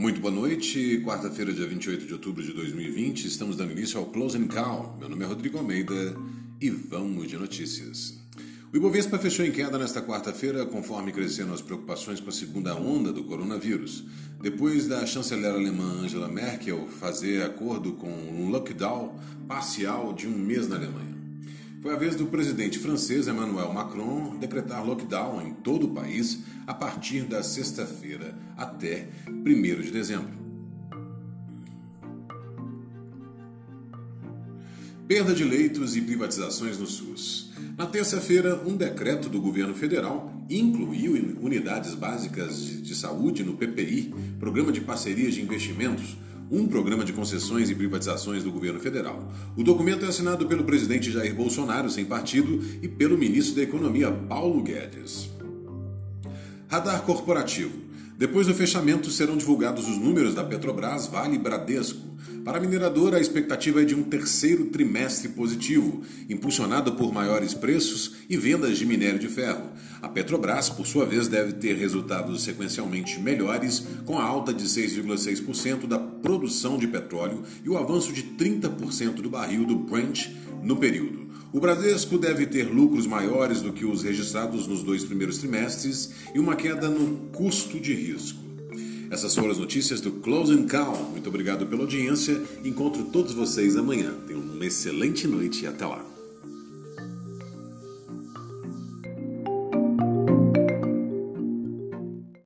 muito boa noite. Quarta-feira, dia 28 de outubro de 2020, estamos dando início ao Closing Call. Meu nome é Rodrigo Almeida e vamos de notícias. O Ibovespa fechou em queda nesta quarta-feira, conforme cresceram as preocupações com a segunda onda do coronavírus. Depois da chanceler alemã Angela Merkel fazer acordo com um lockdown parcial de um mês na Alemanha. Foi a vez do presidente francês Emmanuel Macron decretar lockdown em todo o país a partir da sexta-feira até 1 de dezembro. Perda de leitos e privatizações no SUS. Na terça-feira, um decreto do governo federal incluiu unidades básicas de saúde no PPI, Programa de Parcerias de Investimentos, um programa de concessões e privatizações do governo federal. O documento é assinado pelo presidente Jair Bolsonaro, sem partido, e pelo ministro da Economia, Paulo Guedes. Radar corporativo. Depois do fechamento, serão divulgados os números da Petrobras, Vale e Bradesco. Para a mineradora, a expectativa é de um terceiro trimestre positivo, impulsionado por maiores preços e vendas de minério de ferro. A Petrobras, por sua vez, deve ter resultados sequencialmente melhores, com a alta de 6,6% da produção de petróleo e o avanço de 30% do barril do Brent no período. O Bradesco deve ter lucros maiores do que os registrados nos dois primeiros trimestres e uma queda no custo de risco. Essas foram as notícias do Close and Call. Muito obrigado pela audiência. Encontro todos vocês amanhã. Tenham uma excelente noite e até lá.